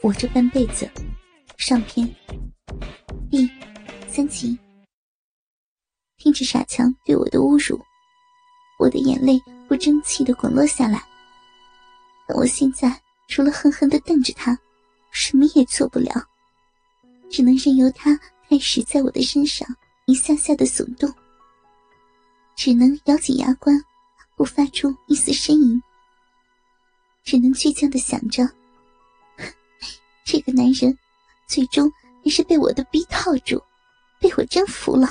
我这半辈子，上篇第三集。听着傻强对我的侮辱，我的眼泪不争气的滚落下来。但我现在除了恨恨的瞪着他，什么也做不了，只能任由他开始在我的身上一下下的耸动，只能咬紧牙关，不发出一丝呻吟，只能倔强的想着。这个男人，最终还是被我的逼套住，被我征服了。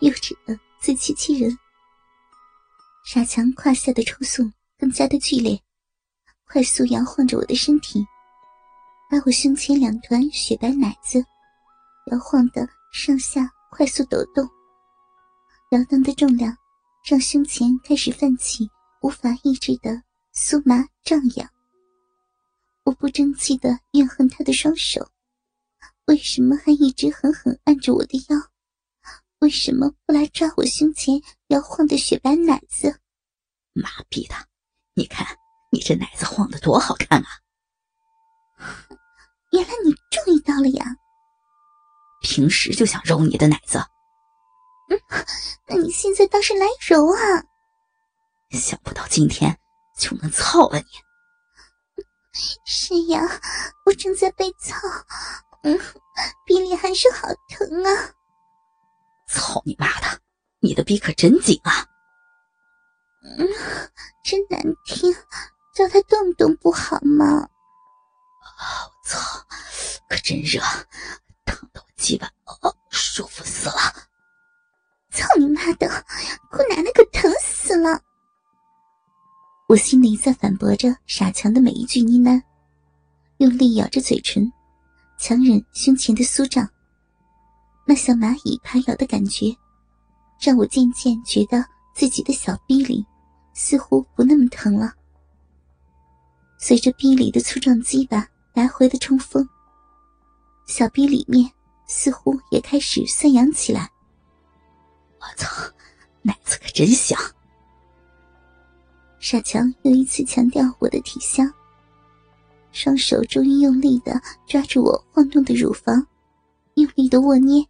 幼稚的自欺欺人。傻强胯下的抽送更加的剧烈，快速摇晃着我的身体，把我胸前两团雪白奶子摇晃的上下快速抖动。摇荡的重量让胸前开始泛起无法抑制的酥麻胀痒。我不争气的怨恨他的双手，为什么还一直狠狠按着我的腰？为什么不来抓我胸前摇晃的雪白奶子？妈逼的！你看你这奶子晃的多好看啊！原来你注意到了呀！平时就想揉你的奶子，嗯，那你现在倒是来揉啊！想不到今天就能操了你！是呀，我正在被操，嗯，鼻里还是好疼啊！操你妈的，你的逼可真紧啊！嗯，真难听，叫他动动不好吗？啊，我操，可真热，烫的我鸡巴，哦，舒服死了！操你妈的，我心里在反驳着傻强的每一句呢喃，用力咬着嘴唇，强忍胸前的酥胀。那像蚂蚁爬咬的感觉，让我渐渐觉得自己的小逼里似乎不那么疼了。随着逼里的粗壮鸡巴来回的冲锋，小逼里面似乎也开始酸痒起来。我操，奶子可真香！傻强又一次强调我的体香，双手终于用力的抓住我晃动的乳房，用力的握捏，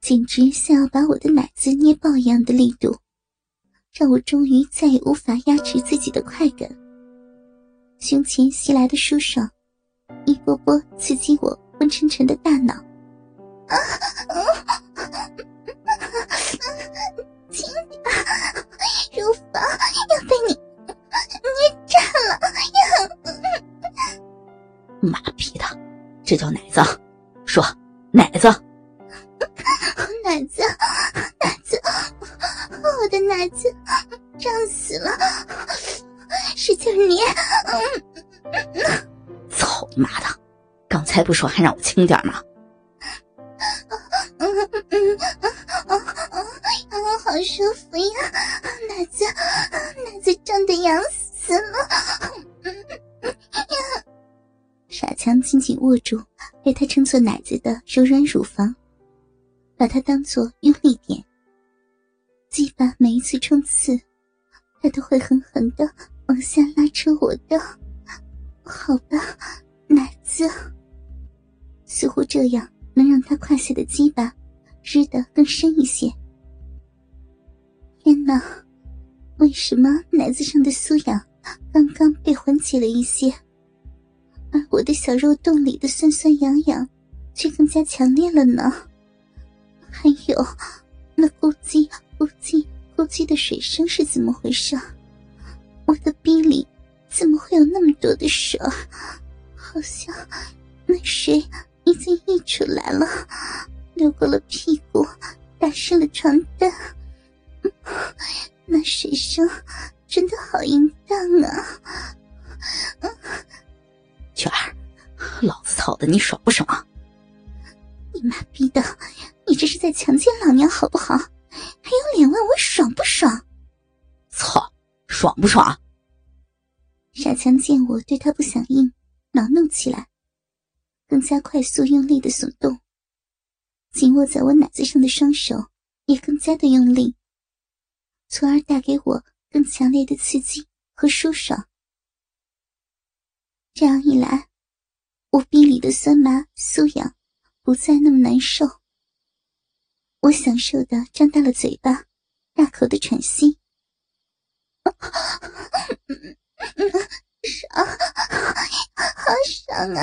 简直像要把我的奶子捏爆一样的力度，让我终于再也无法压制自己的快感。胸前袭来的舒爽，一波波刺激我昏沉沉的大脑。啊啊！亲，乳房要被你捏炸了！妈逼 的。这叫奶子，说奶子，奶子，奶子，我的奶子胀死了，使劲捏！操你妈的！刚才不说还让我轻点吗？好舒服呀，奶子，奶子胀得痒死了。傻强紧紧握住被他称作奶子的柔软乳房，把它当作用力点。鸡巴每一次冲刺，他都会狠狠的往下拉扯我的。好吧，奶子，似乎这样能让他胯下的鸡巴湿得更深一些。天哪，为什么奶子上的酥痒刚刚被缓解了一些？而我的小肉洞里的酸酸痒痒，却更加强烈了呢。还有，那咕叽咕叽咕叽的水声是怎么回事？我的逼里怎么会有那么多的水？好像那水已经溢出来了，流过了屁股，打湿了床单。那水声真的好淫荡啊！娟儿，老子操的你爽不爽？你妈逼的，你这是在强奸老娘好不好？还有脸问我爽不爽？操，爽不爽？傻强见我对他不响应，恼怒起来，更加快速用力的耸动，紧握在我奶子上的双手也更加的用力，从而带给我更强烈的刺激和舒爽。这样一来，我逼里的酸麻酥痒不再那么难受。我享受的张大了嘴巴，大口的喘息。爽，好爽啊！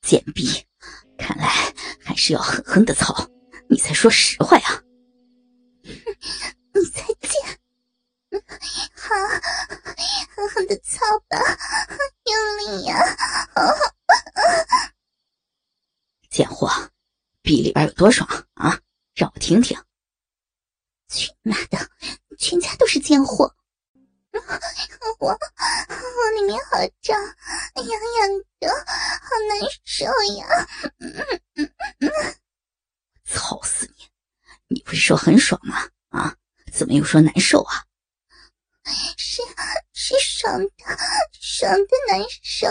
贱婢，看来还是要狠狠的操，你才说实话呀！你再见！好，狠狠的操吧，用力呀！贱货，逼里边有多爽啊？让我听听。去妈的，全家都是贱货！我我里面好胀，痒痒的，好难受呀！操死你！你不是说很爽吗？啊，怎么又说难受啊？是是爽的，爽的难受。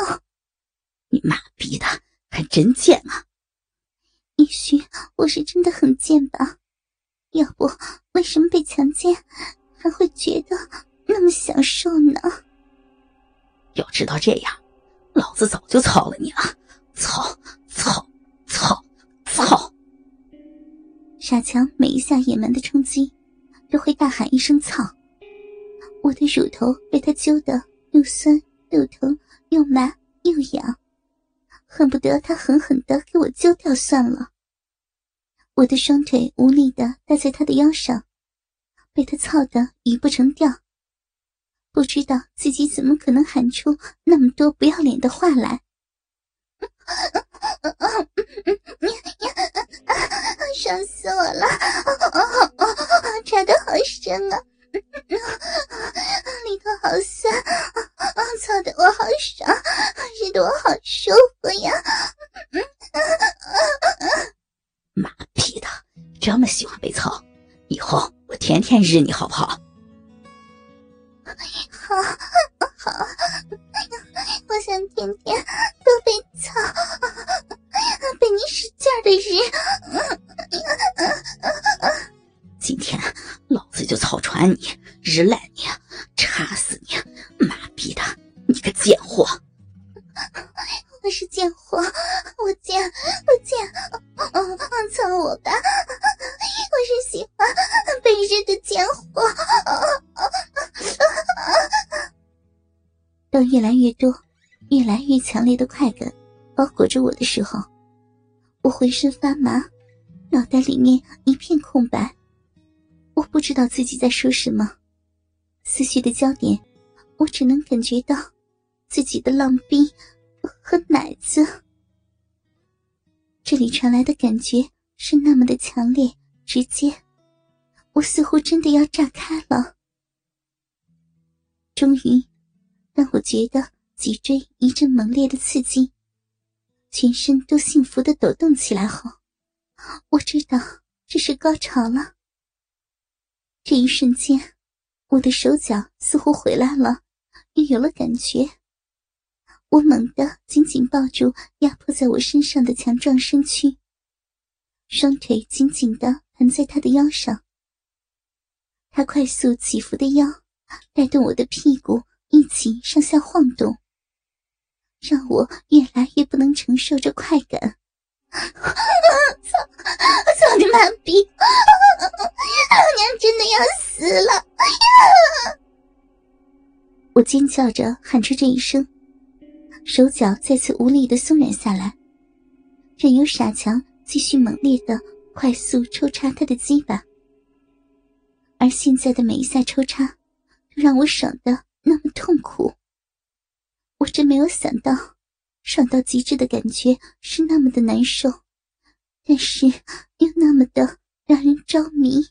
你妈逼的，还真贱啊！也许我是真的很贱吧？要不为什么被强奸还会觉得那么享受呢？要知道这样，老子早就操了你了！操操操操！傻强每一下野蛮的冲击，都会大喊一声“操”。我的乳头被他揪得又酸又疼又麻又痒，恨不得他狠狠的给我揪掉算了。我的双腿无力的搭在他的腰上，被他操得鱼不成调。不知道自己怎么可能喊出那么多不要脸的话来。爽死我了！插的好深啊，里头好酸，操的我好爽，日的我好舒服呀！妈逼的，这么喜欢被操，以后我天天日你好不好？好，使劲的日。今天老子就草穿你，日烂你，插死你！妈逼的，你个贱货！我是贱货，我贱，我贱，嗯，操我吧！我是喜欢被日的贱货。当越来越多、越来越强烈的快感包裹着我的时候，我浑身发麻，脑袋里面一片空白。我不知道自己在说什么，思绪的焦点，我只能感觉到自己的浪逼和奶子。这里传来的感觉是那么的强烈、直接，我似乎真的要炸开了。终于，让我觉得脊椎一阵猛烈的刺激，全身都幸福的抖动起来后，我知道这是高潮了。这一瞬间，我的手脚似乎回来了，又有了感觉。我猛地紧紧抱住压迫在我身上的强壮身躯，双腿紧紧地盘在他的腰上。他快速起伏的腰带动我的屁股一起上下晃动，让我越来越不能承受这快感。操！操你妈逼！老娘真的要死了！我尖叫着喊出这一声，手脚再次无力的松软下来，任由傻强继续猛烈的快速抽插他的鸡巴。而现在的每一下抽插，都让我爽的那么痛苦。我真没有想到。爽到极致的感觉是那么的难受，但是又那么的让人着迷。